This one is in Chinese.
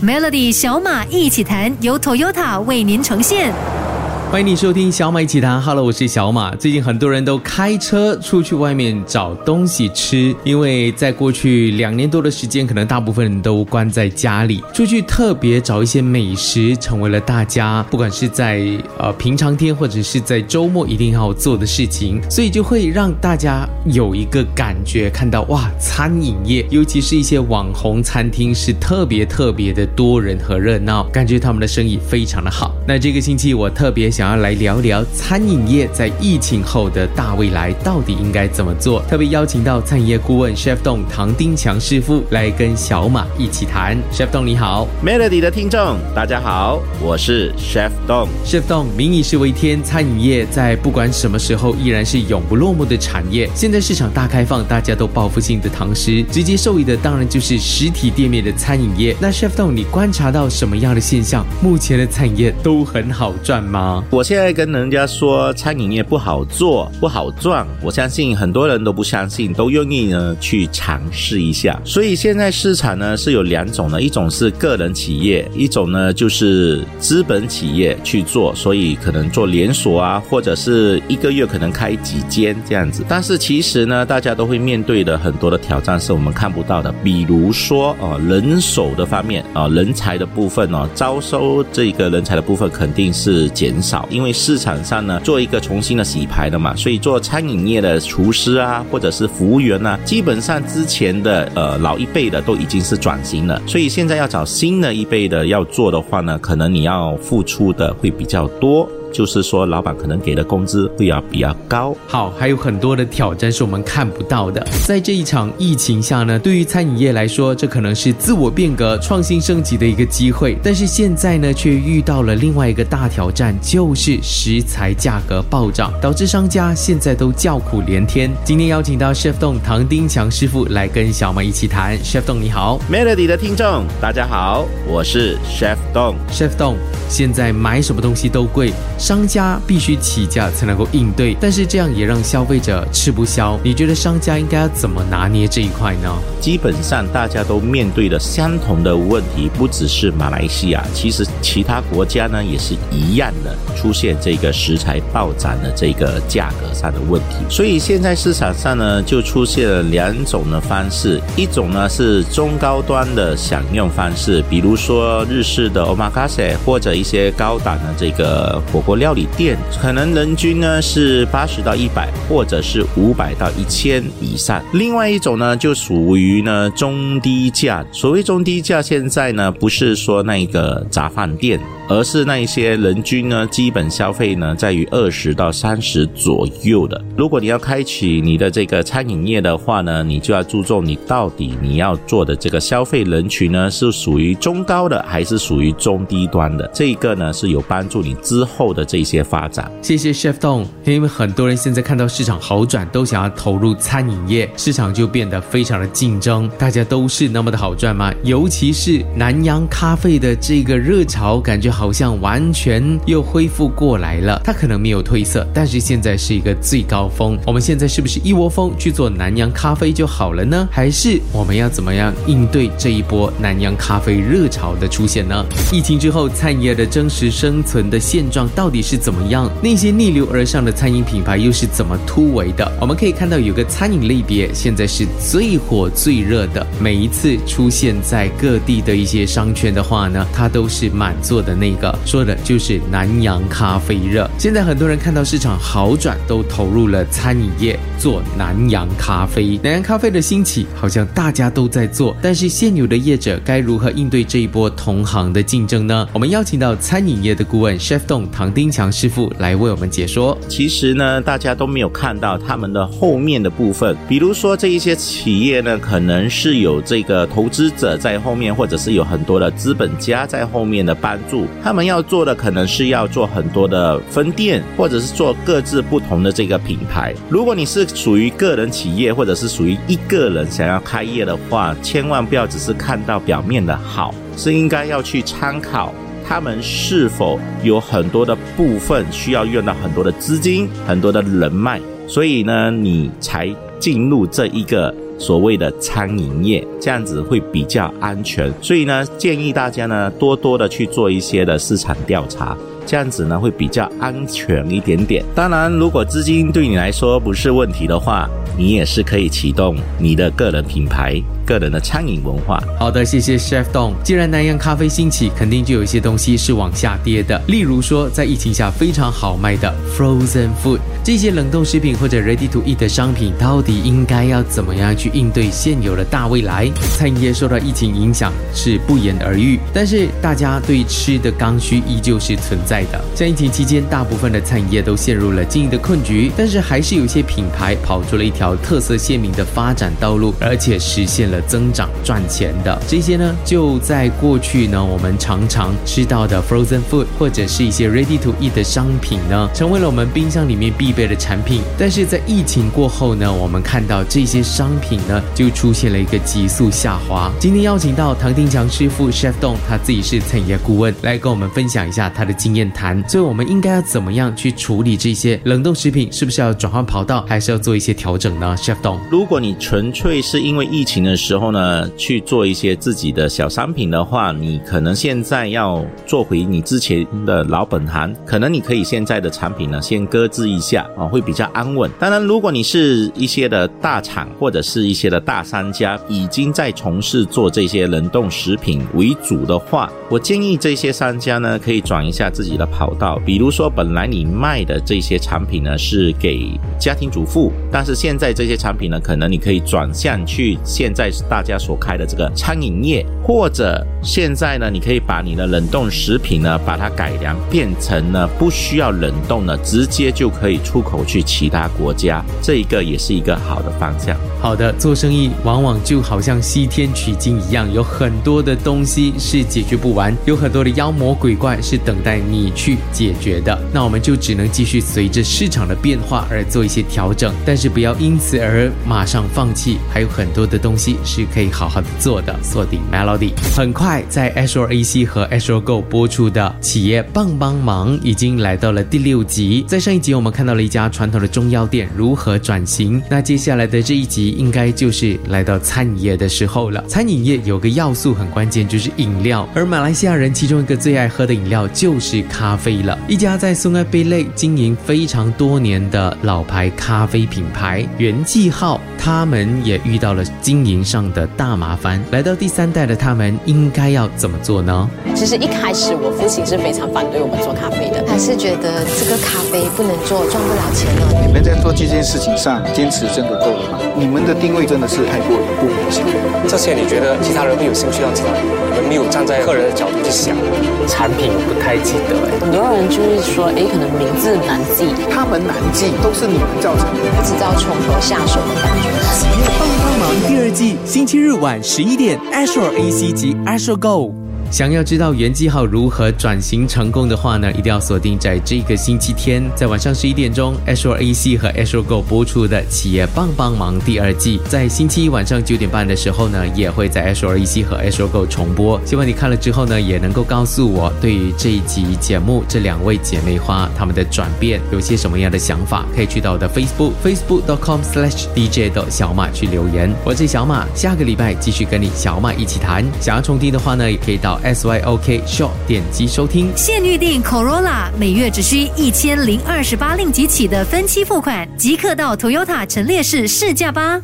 Melody 小马一起弹，由 Toyota 为您呈现。欢迎你收听小马一起谈。Hello，我是小马。最近很多人都开车出去外面找东西吃，因为在过去两年多的时间，可能大部分人都关在家里，出去特别找一些美食，成为了大家不管是在呃平常天或者是在周末一定要做的事情，所以就会让大家有一个感觉，看到哇，餐饮业，尤其是一些网红餐厅是特别特别的多人和热闹，感觉他们的生意非常的好。那这个星期我特别。想要来聊聊餐饮业在疫情后的大未来到底应该怎么做？特别邀请到餐饮业顾问 Chef 栋唐丁强师傅来跟小马一起谈。Chef 栋你好，Melody 的听众大家好，我是 Chef 栋。Chef 栋民以食为天，餐饮业在不管什么时候依然是永不落幕的产业。现在市场大开放，大家都报复性的堂食，直接受益的当然就是实体店面的餐饮业。那 Chef 栋，你观察到什么样的现象？目前的餐饮业都很好赚吗？我现在跟人家说餐饮业不好做、不好赚，我相信很多人都不相信，都愿意呢去尝试一下。所以现在市场呢是有两种的，一种是个人企业，一种呢就是资本企业去做，所以可能做连锁啊，或者是一个月可能开几间这样子。但是其实呢，大家都会面对的很多的挑战是我们看不到的，比如说啊人手的方面啊人才的部分哦，招收这个人才的部分肯定是减少，因为。市场上呢，做一个重新的洗牌的嘛，所以做餐饮业的厨师啊，或者是服务员呢，基本上之前的呃老一辈的都已经是转型了，所以现在要找新的一辈的要做的话呢，可能你要付出的会比较多。就是说，老板可能给的工资会要比较高。好，还有很多的挑战是我们看不到的。在这一场疫情下呢，对于餐饮业来说，这可能是自我变革、创新升级的一个机会。但是现在呢，却遇到了另外一个大挑战，就是食材价格暴涨，导致商家现在都叫苦连天。今天邀请到 Chef 栋唐丁强师傅来跟小马一起谈。Chef 栋你好，Melody 的听众大家好，我是 Chef 栋。Chef 栋，现在买什么东西都贵。商家必须起价才能够应对，但是这样也让消费者吃不消。你觉得商家应该要怎么拿捏这一块呢？基本上大家都面对的相同的问题，不只是马来西亚，其实其他国家呢也是一样的，出现这个食材暴涨的这个价格上的问题。所以现在市场上呢就出现了两种的方式，一种呢是中高端的享用方式，比如说日式的 omakase 或者一些高档的这个火。国料理店可能人均呢是八十到一百，或者是五百到一千以上。另外一种呢就属于呢中低价。所谓中低价，现在呢不是说那个杂饭店。而是那一些人均呢，基本消费呢在于二十到三十左右的。如果你要开启你的这个餐饮业的话呢，你就要注重你到底你要做的这个消费人群呢是属于中高的还是属于中低端的。这个呢是有帮助你之后的这些发展。谢谢 Chef Dong，因为很多人现在看到市场好转，都想要投入餐饮业，市场就变得非常的竞争。大家都是那么的好赚吗？尤其是南洋咖啡的这个热潮，感觉。好像完全又恢复过来了，它可能没有褪色，但是现在是一个最高峰。我们现在是不是一窝蜂去做南洋咖啡就好了呢？还是我们要怎么样应对这一波南洋咖啡热潮的出现呢？疫情之后，餐饮业的真实生存的现状到底是怎么样？那些逆流而上的餐饮品牌又是怎么突围的？我们可以看到，有个餐饮类别现在是最火最热的，每一次出现在各地的一些商圈的话呢，它都是满座的那。一个说的就是南洋咖啡热，现在很多人看到市场好转，都投入了餐饮业做南洋咖啡。南洋咖啡的兴起，好像大家都在做，但是现有的业者该如何应对这一波同行的竞争呢？我们邀请到餐饮业的顾问 Chef 栋唐丁强师傅来为我们解说。其实呢，大家都没有看到他们的后面的部分，比如说这一些企业呢，可能是有这个投资者在后面，或者是有很多的资本家在后面的帮助。他们要做的可能是要做很多的分店，或者是做各自不同的这个品牌。如果你是属于个人企业，或者是属于一个人想要开业的话，千万不要只是看到表面的好，是应该要去参考他们是否有很多的部分需要用到很多的资金、很多的人脉，所以呢，你才进入这一个。所谓的餐饮业，这样子会比较安全。所以呢，建议大家呢多多的去做一些的市场调查。这样子呢会比较安全一点点。当然，如果资金对你来说不是问题的话，你也是可以启动你的个人品牌。个人的餐饮文化。好的，谢谢 Chef Don。既然南洋咖啡兴起，肯定就有一些东西是往下跌的。例如说，在疫情下非常好卖的 frozen food，这些冷冻食品或者 ready to eat 的商品，到底应该要怎么样去应对现有的大未来？餐饮业受到疫情影响是不言而喻，但是大家对吃的刚需依旧是存在的。在疫情期间，大部分的餐饮业都陷入了经营的困局，但是还是有些品牌跑出了一条特色鲜明的发展道路，而且实现了。增长赚钱的这些呢，就在过去呢，我们常常吃到的 frozen food 或者是一些 ready to eat 的商品呢，成为了我们冰箱里面必备的产品。但是在疫情过后呢，我们看到这些商品呢，就出现了一个急速下滑。今天邀请到唐丁强师傅 Chef Dong，他自己是餐饮业顾问，来跟我们分享一下他的经验面谈。所以我们应该要怎么样去处理这些冷冻食品？是不是要转换跑道，还是要做一些调整呢？Chef Don，如果你纯粹是因为疫情的时候呢，去做一些自己的小商品的话，你可能现在要做回你之前的老本行，可能你可以现在的产品呢先搁置一下啊，会比较安稳。当然，如果你是一些的大厂或者是一些的大商家，已经在从事做这些冷冻食品为主的话，我建议这些商家呢可以转一下自己己的跑道，比如说本来你卖的这些产品呢是给家庭主妇，但是现在这些产品呢，可能你可以转向去现在大家。所开的这个餐饮业，或者现在呢，你可以把你的冷冻食品呢，把它改良变成呢不需要冷冻的，直接就可以出口去其他国家，这一个也是一个好的方向。好的，做生意往往就好像西天取经一样，有很多的东西是解决不完，有很多的妖魔鬼怪是等待你你去解决的。那我们就只能继续随着市场的变化而做一些调整，但是不要因此而马上放弃，还有很多的东西是可以。好好的做的，锁定 Melody。很快在 Azure AC 和 Azure Go 播出的企业帮帮忙已经来到了第六集。在上一集我们看到了一家传统的中药店如何转型，那接下来的这一集应该就是来到餐饮业的时候了。餐饮业有个要素很关键，就是饮料，而马来西亚人其中一个最爱喝的饮料就是咖啡了。一家在松爱贝类经营非常多年的老牌咖啡品牌元记号，他们也遇到了经营上的。大麻烦来到第三代的他们应该要怎么做呢？其实一开始我父亲是非常反对我们做咖啡的，还是觉得这个咖啡不能做，赚不了钱了。你们在做这件事情上坚持真的够了吗？你们的定位真的是太过于不明显。这些你觉得其他人会有兴趣要知道？你们没有站在客人的角度去想，产品不太记得哎。很多人就是说，哎，可能名字难记，他们难记都是你们造成的，不知道从何下手的感觉。企业帮帮忙第二季星期日。日晚十一点，Azure AC 及 Azure Go。想要知道原记号如何转型成功的话呢，一定要锁定在这个星期天，在晚上十一点钟，Azure AC 和 Azure Go 播出的《企业帮帮忙》第二季，在星期一晚上九点半的时候呢，也会在 Azure AC 和 Azure Go 重播。希望你看了之后呢，也能够告诉我，对于这一集节目这两位姐妹花她们的转变有些什么样的想法，可以去到我的 Facebook Facebook.com/slash/DJ 的小马去留言。我是小马，下个礼拜继续跟你小马一起谈。想要重听的话呢，也可以到。S Y O K Show 点击收听，现预定 Corolla，每月只需一千零二十八令吉起的分期付款，即刻到 Toyota 陈列室试驾吧。